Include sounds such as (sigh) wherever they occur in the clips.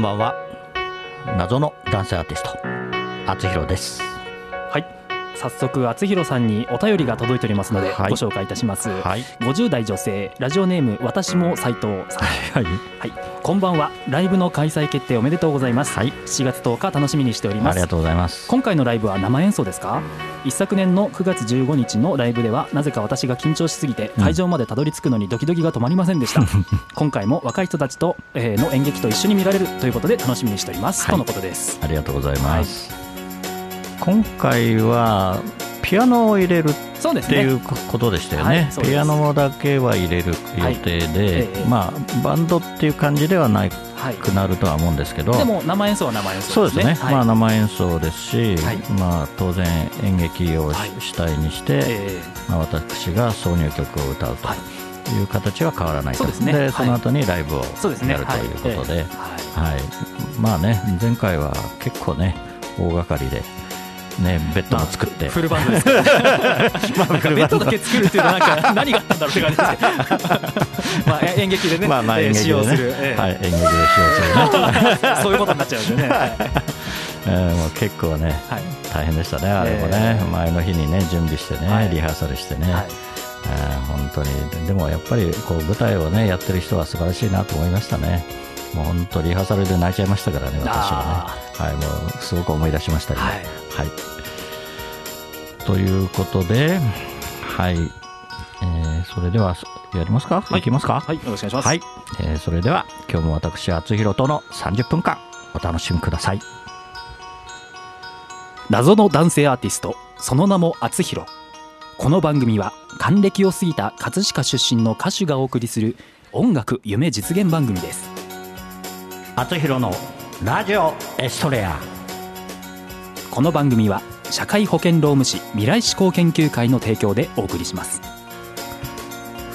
んばんは。謎の男性アーティストあつひろです。早速厚弘さんにお便りが届いておりますので、はい。ご紹介いたします、はい。50代女性ラジオネーム私も斉藤さん。はいはい。こんばんは。ライブの開催決定おめでとうございます、はい。7月10日楽しみにしております。ありがとうございます。今回のライブは生演奏ですか？一昨年の9月15日のライブではなぜか私が緊張しすぎてうん。会場までたどり着くのにドキドキが止まりませんでした、(laughs) 今回も若い人たちと、えーの演劇と一緒に見られるということで楽しみにしております、はい。とのことです。ありがとうございます、今回はピアノを入れるっていうことでしたよね、はいピアノだけは入れる予定で、ええまあバンドっていう感じではなはい。くなるとは思うんですけど。でも生演奏は生演奏そうですね、はい。まあ、生演奏ですし、はい。まあ、当然演劇を主体にして、えまあ、私が挿入曲を歌うとい。う形は変わらないと、そうですね。はい。その後にライブをやるということで、はい。はい。まあね前回は結構ね大掛かりで、ね、ベッドも作って、フルバンドですから、ね、(laughs) まあ、ベッドだけ作るっていうのはなんか何があったんだろうって感じです。け (laughs) どまあ演劇でね、まあまあえー演劇でね。使用する、えーはい、演劇で使用するね、(laughs) そういうことになっちゃうんでね。はいえーもう結構ねはい。大変でしたねあれもね、えー前の日にね準備してね、はい。リハーサルしてね、はい。えー本当に。でもやっぱりこう舞台をねやってる人は素晴らしいなと思いましたねもう本当リハーサルで泣いちゃいましたからね私はね。はいもうすごく思い出しました今はい。はい、ということではい、えーそれではやりますか、はい。い、きますか？はい、よろしくお願いします。はい、えーそれでは今日も私厚弘との30分間お楽しみください。謎の男性アーティスト、その名も厚弘。この番組は還暦を過ぎた葛飾出身の歌手がお送りする音楽夢実現番組です。厚弘のラジオエストレア。この番組は社会保険労務士未来志向研究会の提供でお送りします。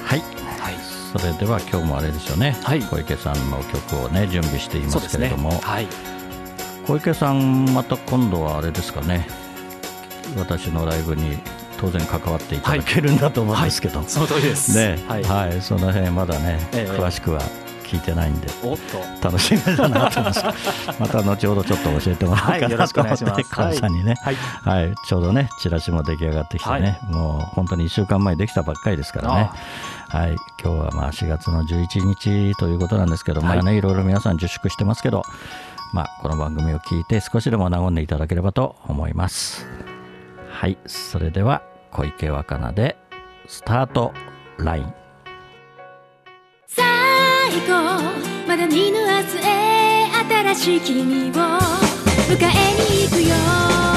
はい。はい、それでは今日もあれですよね、はい。小池さんの曲をね準備していまそうですけれども、。はい、小池さんまた今度はあれですかね。私のライブに当然関わっていただけるんだと思うんですけど、その通りです。ね。はい。はい、その辺まだね、ええ。詳しくは聞いてないんで。おっと。楽しみだなと思います。(laughs) また後ほどちょっと教えてもらおうはいよろしくおかなと思って願いします。川さんにね、はい。はい、ちょうどねチラシも出来上がってきてね、もう本当に1週間前できたばっかりですからね。はい、今日はまあ4月の11日ということなんですけど、はい。まあねいろいろ皆さん自粛してますけど、まあ、この番組を聞いて少しでも和んでいただければと思います。はい。それでは小池若菜でスタートライン。最後まだ見ぬ明日へ新しい君を迎えに行くよ。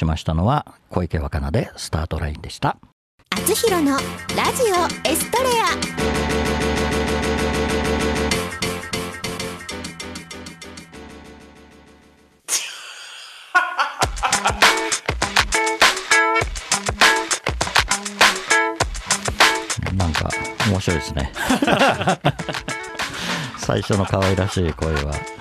しましたのは小池若菜でスタートラインでした。あつひろのラジオエストレア。なんか面白いですね。(laughs) 最初の可愛らしい声は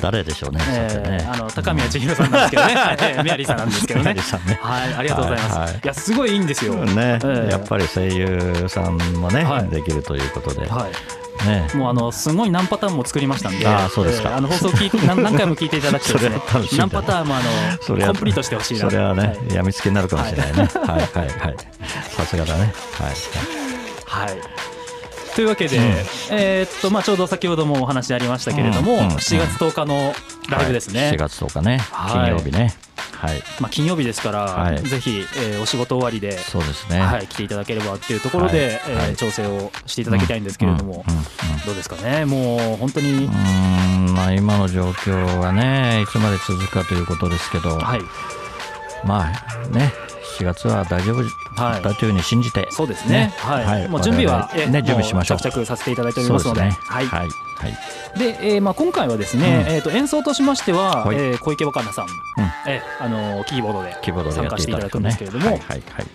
誰でしょうね、えーあの高宮千尋さんなんですけどね、は (laughs) いえーメアリーさんなんですけどね。メアリーさんね。はいありがとうございます、はいいはい。やすごいいいんですよ。ね、ええ。やっぱり声優さんもね、はい。できるということで、はい。ね。もうあのすごい何パターンも作りましたんで、あーそうですか。えーあの放送聞 (laughs) 何何回も聞いていただくとですね何パターンもあのコンプリートしてほしいなそれはね、はい。やみつきになるかもしれないね。はい、はい、はい。さすがだね。はい。はい。というわけで、うん。えーっとまあちょうど先ほどもお話ありましたけれども、うんうん7月10日のライブですね。はい、4月10日ね、はい。金曜日ね。はい。まあ金曜日ですから、はい。ぜひ、えーお仕事終わりで。そうですね。はい、来ていただければっていうところで、はい。えーはい。調整をしていただきたいんですけれども、どうですかね、もう本当に、うーん。まあ、今の状況はね、いつまで続くかということですけど、はい、まあね、7月は大丈夫はい。だというふうに信じて、そうですね、はい。はい。もう準備は、ね準備しましょう。も着々させていただいておりますので。はい。はい。はい。で、えーまあ、今回はですね、うん。えー、と演奏としましては、はい。えー小池若菜さん、えーあのーキーボードで参加していただくんですけれども、はい、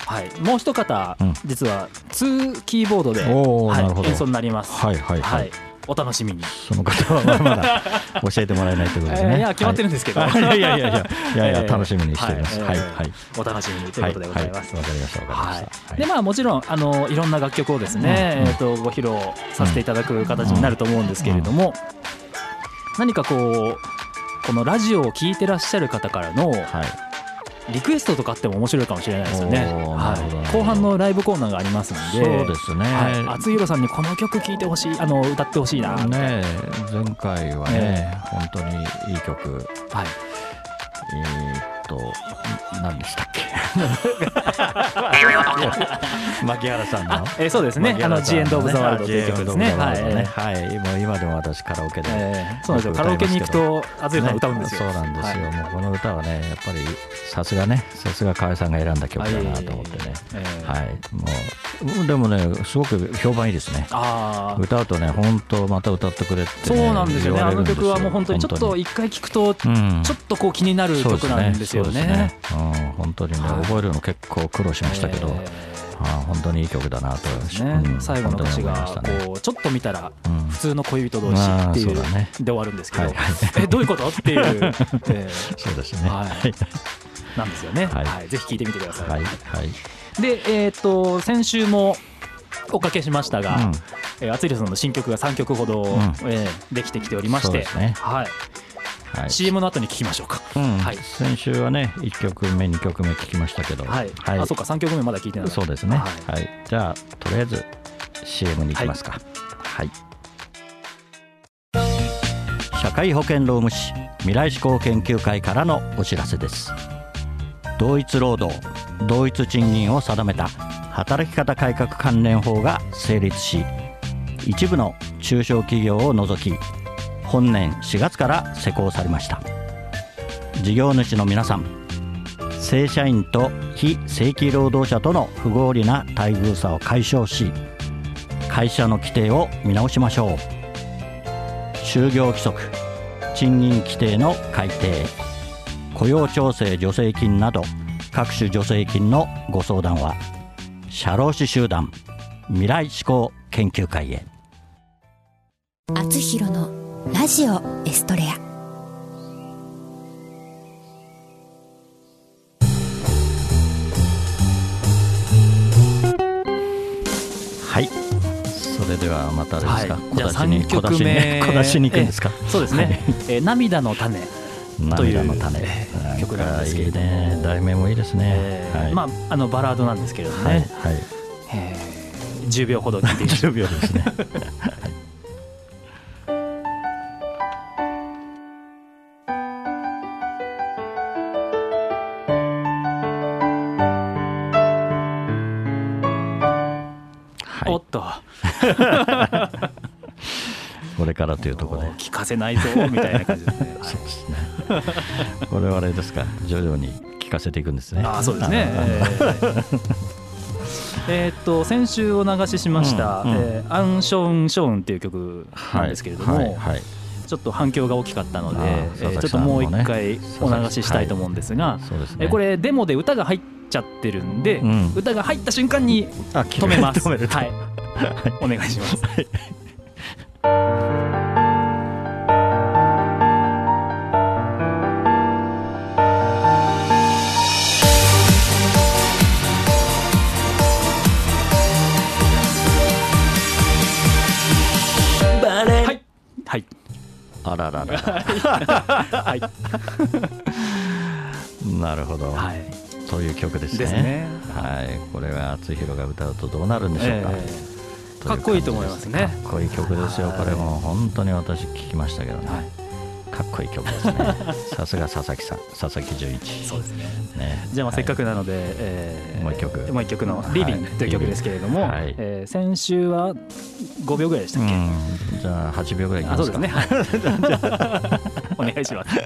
はい、もう一方、うん。実は2キーボードで、はい演奏になります。はい、はい、ははいい。お楽しみに。その方はまだ教えてもらえないということですね。えーいや決まってるんですけどはいいやいやいやいや (laughs) いや楽しみにしております。はい、はいお楽しみにということでございます。はわかりました、わかりまはした。い、でまあもちろんあのいろんな楽曲をですね、うんえー、とご披露させていただく形になると思うんですけれども、何かこうこのラジオを聴いてらっしゃる方からのはい。リクエストとかあっても面白いかもしれないですよね。はい、後半のライブコーナーがありますので、そうですね。はい、厚弘さんにこの曲聴いてほしいあの歌ってほしいな、ねえ前回はね、本当にいい曲、はい、えーっと、何でしたっけ？(laughs) 牧原さんの？あ、えーそうですね。あの G エンドオブザワールドという曲ですね。はい、えはい、もう今でも私カラオケで、ーそうなんですよ。カラオケに行くと厚弘さん歌うんですよ。ねそうなんですよ、はい。もうこの歌はねやっぱりさすがねさすが河合さんが選んだ曲だなと思ってね。えーはい。もうでもねすごく評判いいですね。ああ。歌うとね本当また歌ってくれって、そうね、なんですよね。あの曲はもう本当にちょっと本一回聞くとちょっとこう気になる曲なんですよそうね。ですね。うん、本当にね、はい。覚えるの結構苦労しましたけど、えあー本当にいい曲だなと、ーねうん最後の歌詞がこうちょっと見たらうん。普通の恋人同士まあっていうで終わるんですけどはいはい、えどういうこと？っていう、(laughs) えー。そうですね。はいはい。(laughs) なんですよね。はい。はい、ぜひ聞いてみてください。はいはい。で、えっ、と先週もおかけしましたが、うん。えー、厚弘さんの新曲が3曲ほど、ん。えーできてきておりまして、ね。はい、はい。CM の後に聞きましょうか。うん。はい。先週はね1曲目2曲目聞きましたけど。はい、あ、そうか、3曲目まだ聞いてない。そうですね。ははい、じゃあとりあえず CM に行きますか。はい、社会保険労務士未来志向研究会からのお知らせです。同一労働同一賃金を定めた働き方改革関連法が成立し一部の中小企業を除き本年4月から施行されました。事業主の皆さん正社員と非正規労働者との不合理な待遇差を解消し会社の規定を見直しましょう。就業規則賃金規定の改定雇用調整助成金など各種助成金のご相談は社労士集団未来志向研究会へ。あつひろのラジオエストレア。はい。それではまたですか、はい。じゃあ小出しに三曲目。小出しに行くんですか。そうですね、えー涙の種、という涙の種曲なんですけれども。ね。題名もいいですね、えーはい。まああのバラードなんですけれどもね、はいはい。えー10秒ほど聞いていただ10秒ですね。(laughs) はい。おっと。(laughs) これからというところで聞かせないぞみたいな感じですね、(laughs) はい。そうですね (laughs) これはあれですか徐々に聞かせていくんですね。ああそうですね。(laughs) えっと先週お流ししました、うんうん。えーアンショウンショウンっていう曲なんですけれども、はいはいはい。ちょっと反響が大きかったので、ちょっともう一回お流ししたいと思うんですが、そうですね。えーこれデモで歌が入っちゃってるんで、うん。歌が入った瞬間にあ止めます。(laughs) はい、お願いします。はい、あらららはい、(laughs) なるほど、はい、という曲ですね。ですね。はい。これは厚弘が歌うとどうなるんでしょうか、えーかっこいいと思いますね。かっこいい曲ですよ、はい。これも本当に私聞きましたけどね、はいかっこいい曲ですね。さすが佐々木さん。佐々木純一。そうですね。ね。じゃあまあせっかく、くなので、えーもう一曲。もう一曲の「リビング」という曲ですけれども、はい。えー先週は5秒ぐらいでしたっけ、うん、じゃあ8秒ぐらいいきあますそうですかね、はい、お願いします。(laughs)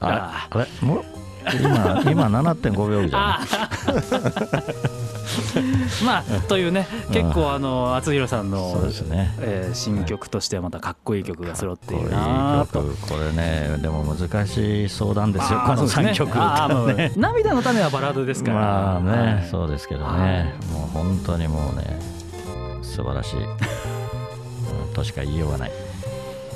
ああれ？もう？今今7.5秒じゃん。あー。(laughs) まあというね結構あの厚弘さんのね。えー新曲としてはまたかっこいい曲が揃っているこなと。これねでも難しい相談ですよこのそうですね。3曲。あーもうね。涙の種はバラードですから。まあね、はい。そうですけどはね、もう本当にもうね素晴らしい、うんとしか言いようがない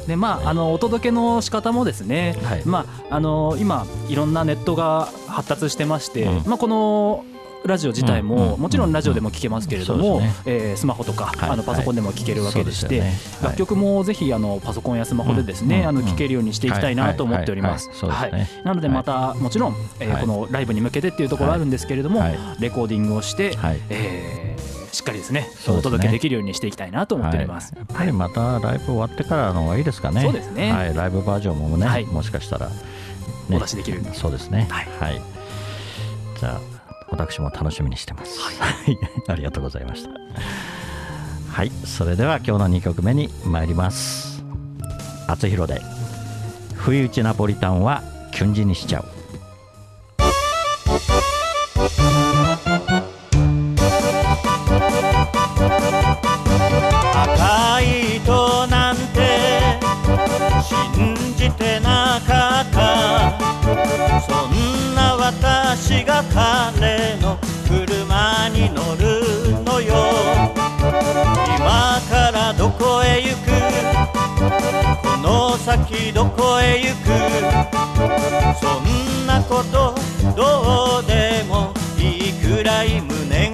でまあ、あのお届けの仕方もですね、はい。まあ、あの今いろんなネットが発達してまして、うん。まあ、このラジオ自体も、うんもちろんラジオでも聞けますけれども、うんえースマホとか、はい。あのパソコンでも聞けるわけでして、楽曲もぜひあのパソコンやスマホでですね、うんあの聴けるようにしていきたいなと思っております。はい。なのでまた、もちろん、えーはい。このライブに向けてっていうところあるんですけれども、はい。レコーディングをして、はい。えーしっかりですねね。お届けできるようにしていきたいなと思っております。はい、やっぱりまたライブ終わってからの方がいいですかね。そうですね。はい、ライブバージョンもね、はい。もしかしたら、ね。お出しできるそうですね。はい。じゃあ私も楽しみにしてます、はい、(laughs) ありがとうございました。はい。それでは今日の2曲目に参ります。厚弘で「不意打ちナポリタンはキュンジにしちゃう」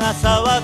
朝は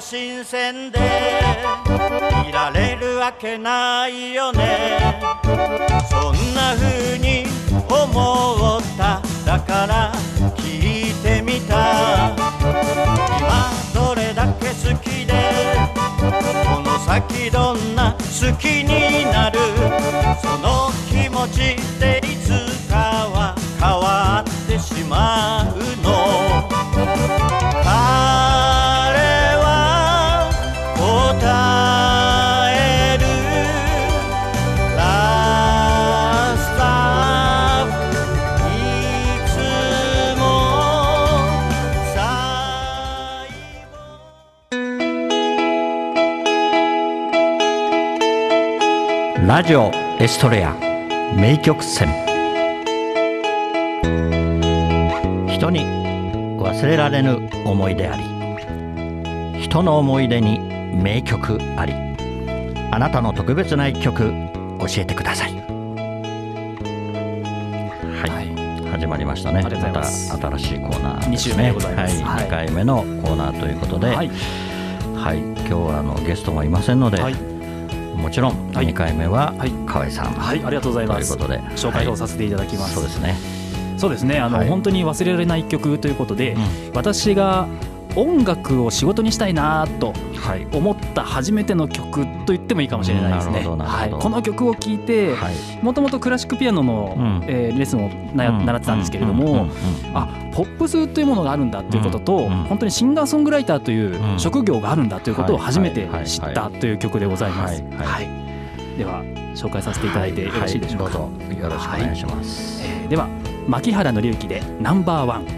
新鮮でいられるわけないよね。そんな風に思った。だから聞いてみた。今どれだけ好きでこの先どんな好きになる。その気持ちラジオエストレア名曲選人に忘れられぬ思い出あり人の思い出に名曲ありあなたの特別な一曲教えてください。はい、始まりましたね。また新しいコーナーですね。はい、はい。2回目のコーナーということで、ははい。い今日はあのゲストもいませんので、はいもちろんはい。2回目ははい。河合さん、はいありがとうございます。ということで。紹介をさせていただきます、そうですね、そうですね。あの、はい。本当に忘れられない曲ということで、う私が音楽を仕事にしたいなとはい。思った初めての曲と言ってもいいかもしれないですね。はい、この曲を聴いてはい。もともとクラシックピアノの、うん。えーレッスンを習ってたんですけれども、うんうんうんあポップスというものがあるんだということと、うん本当にシンガーソングライターといううん職業があるんだということを初めてはいはい知ったという曲でございます。はいはい。はい。では紹介させていただいてよろしいでしょうか。はどうぞ。よろしくお願いします、えーでは牧原紀之でナンバーワン。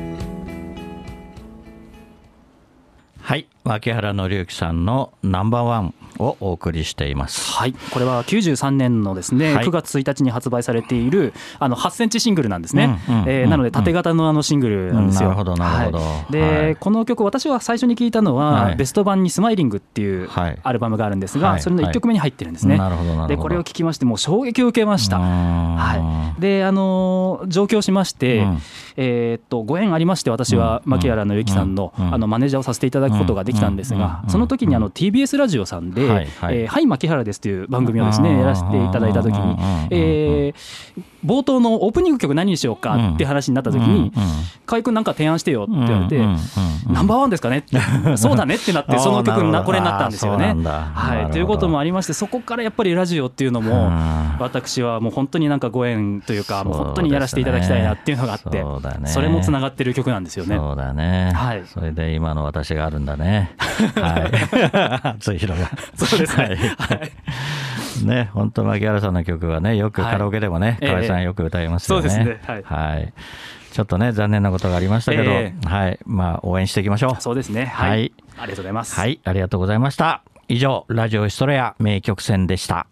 はい。牧原紀之さんのナンバーワン。をお送りしています。はい、これは93年のですね、はい。9月1日に発売されているあの8センチシングルなんですね。うんうんえーなので縦型のあのシングルなんですよ。うんなるほどなるほど。はい。で、はい。この曲私は最初に聞いたのは、はい。ベスト版にスマイリングっていうはい。アルバムがあるんですが、はい。それの1曲目に入ってるんですね。なるほどなるほど。でこれを聞きましてもう衝撃を受けました。ははい、であのー上京しまして、うん。えーっとご縁ありまして私はうん。牧原紀之さんの,、うん。あのマネージャーをさせていただくことができたんですが、うん。その時にあの TBS ラジオさんで「はいはい。えーはい牧原です」という番組をですねうんやらせていただいた時に、えー冒頭のオープニング曲何にしようかって話になった時に「河合君なんか提案してよ」って言われて「ナンバーワンですかね?」って「(laughs) そうだね」ってなって (laughs) その曲なこれになったんですよね。はい。ということもありましてそこからやっぱりラジオっていうのもうん。私はもう本当になんかご縁というかもう本当にやらせていただきたいなっていうのがあってそれもつながってる曲なんですよね。そうだね、はい。それで今の私があるんだね。(laughs) はい。そうですね。はいね本当牧原さんの曲はねよくカラオケでもね、はい河合さんええよく歌いますよね。そうですね。はい。ちょっとね残念なことがありましたけど、えはい。まあ応援していきましょう。そうですね。ははい。い。ありがとうございます。はい。ありがとうございました。以上ラジオエストレア名曲選でした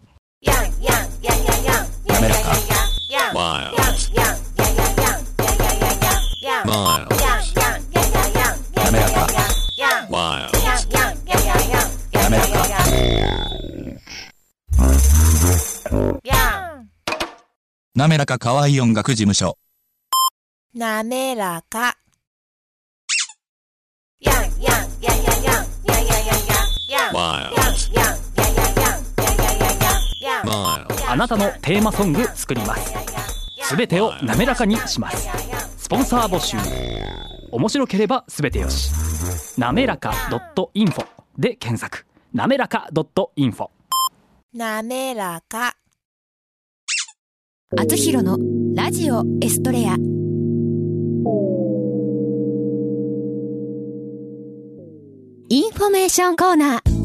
なめらか可愛いい音楽事務所。なめらか。Miles. Miles. あなたのテーマソン。グ作ります。すべてを滑らかにします。スポン。サー募集。面白ければすべてよし。なめらか .info で検索。なめらか .info。なめらか。あつひろのラジオエストレアインフォメーションコーナー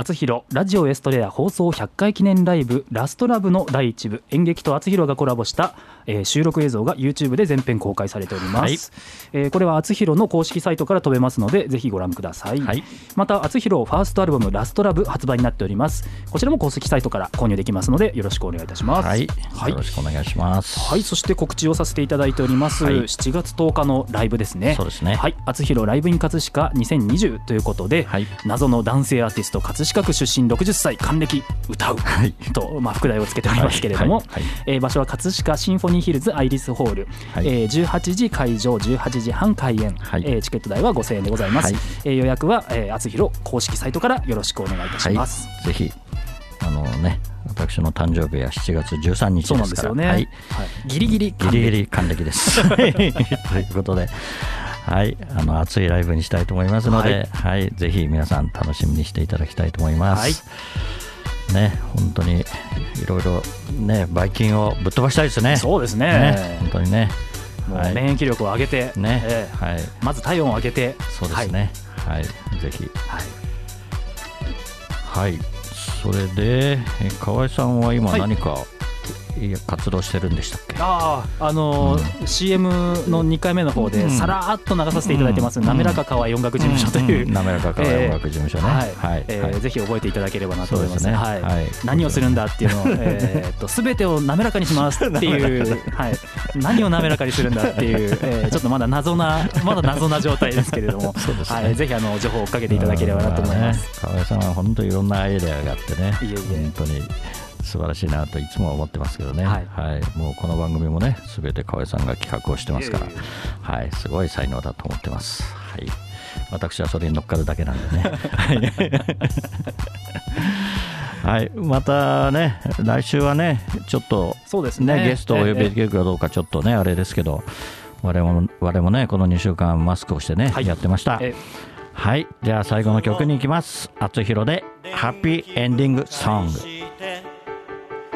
あつひろラジオエストレア放送100回記念ライブラストラブの第1部演劇とあつひろがコラボした、えー収録映像が YouTube で全編公開されております、はい。えーこれはあつひろの公式サイトから飛べますのでぜひご覧ください、はい。またあつひろファーストアルバムラストラブ発売になっております。こちらも公式サイトから購入できますのでよろしくお願いいたします。はい、はい。よろしくお願いします。はい、そして告知をさせていただいております、はい。7月10日のライブですね。そうですね。はい、あつひろライブイン葛飾2020ということで、はい。謎の男性アーティスト葛飾区出身60歳還暦歌う。はい。と、まあ、副題をつけておりますけれども、はい。はい。えー場所は葛飾シンフォニーヒルズアイリスホール、はい。えー18時会場18時半開演、はい。えーチケット代は5000円でございます、はい。えー予約は、えー、厚弘公式サイトからよろしくお願いいたします、ぜひあのね私の誕生日は7月13日そうですから。なんですよね、はい。ギリギリギリギリ還暦です。(laughs) ということで、はい、あの熱いライブにしたいと思いますので、はい、ぜひ皆さん楽しみにしていただきたいと思います。ね、本当にいろいろね、ばい菌をぶっ飛ばしたいですね。そうですねね本当にね。免疫力を上げて、ね、えーはい、まず体温を上げてそうですね。はい、ぜひ。はいはい、それで、え河合さんは今はい何か、活動してるんでしたっけ？あああのー CM の2回目の方でうん。さらーっと流させていただいてます、うん。滑らか河合音楽事務所という、ん。ん。滑らか河合音楽事務所ね。はいはい。えーはい。ぜひ覚えていただければなと思います。ね。はい。はい。何をするんだっていうのを、(laughs) えーっと全てを滑らかにしますっていう、はい、何を滑らかにするんだっていう、(laughs) えーちょっとまだ謎なまだ謎な状態ですけれども、(laughs) ね。はい、ぜひあの情報を追っかけていただければなと思います。河合さんは本当いろんなアイデアがあってね、いえいえ。本当に素晴らしいなといつも思ってますけどね、はい。もうこの番組もね、すべて河合さんが企画をしてますから、いえいはい、すごい才能だと思ってます。はい、私はそれに乗っかるだけなんでね。(laughs) はい、またね、来週はね、ちょっとそうですね。ね、ゲストをお呼びでえきるかどうかちょっとね、あれですけど、我々も我々もね、この2週間マスクをしてね、はい。やってました。えはい、じゃあ最後の曲に行きます。あつひろで、ハッピーエンディングソング。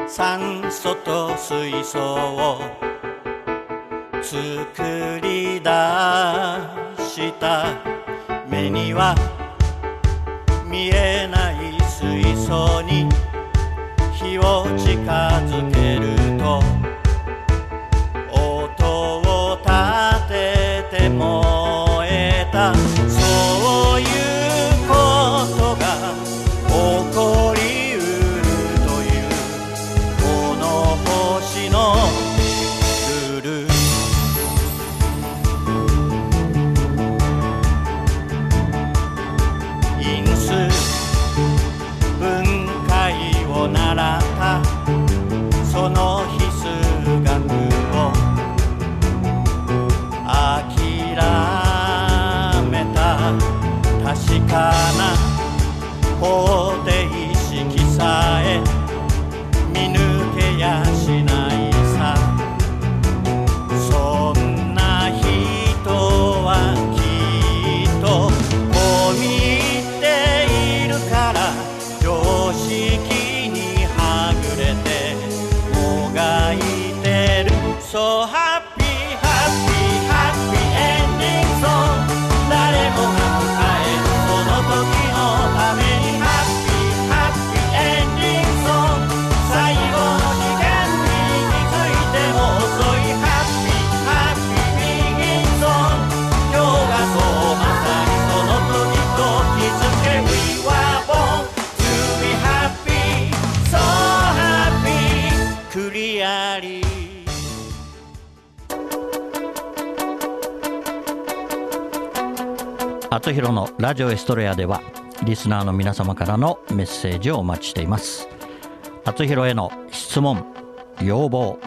酸素と水素を作り出した目には見えない水素に火を近づけるとあつひろのラジオエストレアでは、リスナーの皆様からのメッセージをお待ちしています。あつひろへの質問、要望、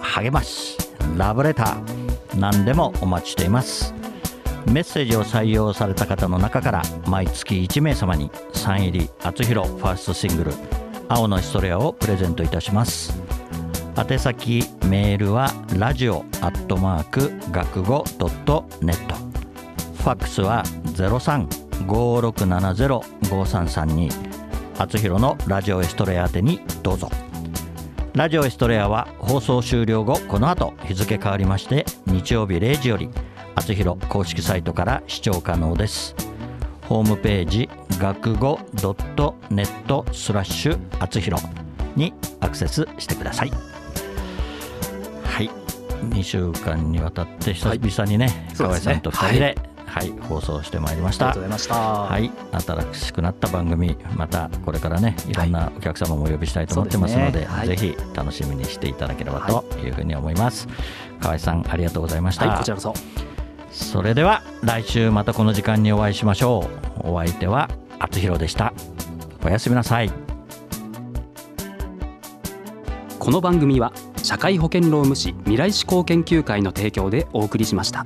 励まし、ラブレター、何でもお待ちしています。メッセージを採用された方の中から毎月1名様にサイン入りあつひろファーストシングル「青のエストレア」をプレゼントいたします宛先メールはラジオアットマーク学語ドットネットファックスは0356705332あつひろのラジオエストレア宛てにどうぞ。ラジオエストレアは放送終了後この後日付変わりまして日曜日0時よりあつひろ公式サイトから視聴可能です。ホームページ学語 .net スラッシュあつひろにアクセスしてください。はい。2週間にわたって久々にね、河合そうですね。さんと2人で、はい放送してまいりましたありがとうございました。はい、新しくなった番組、またこれからね、いろんなお客様もお呼びしたいと思ってますので、そうですねはいぜひ楽しみにしていただければというふうに思います。河合さん、ありがとうございました。はい、こちらこそ。それでは、来週またこの時間にお会いしましょう。お相手は、あつひろでした。おやすみなさいこの番組は社会保険労務士未来志向研究会の提供でお送りしました。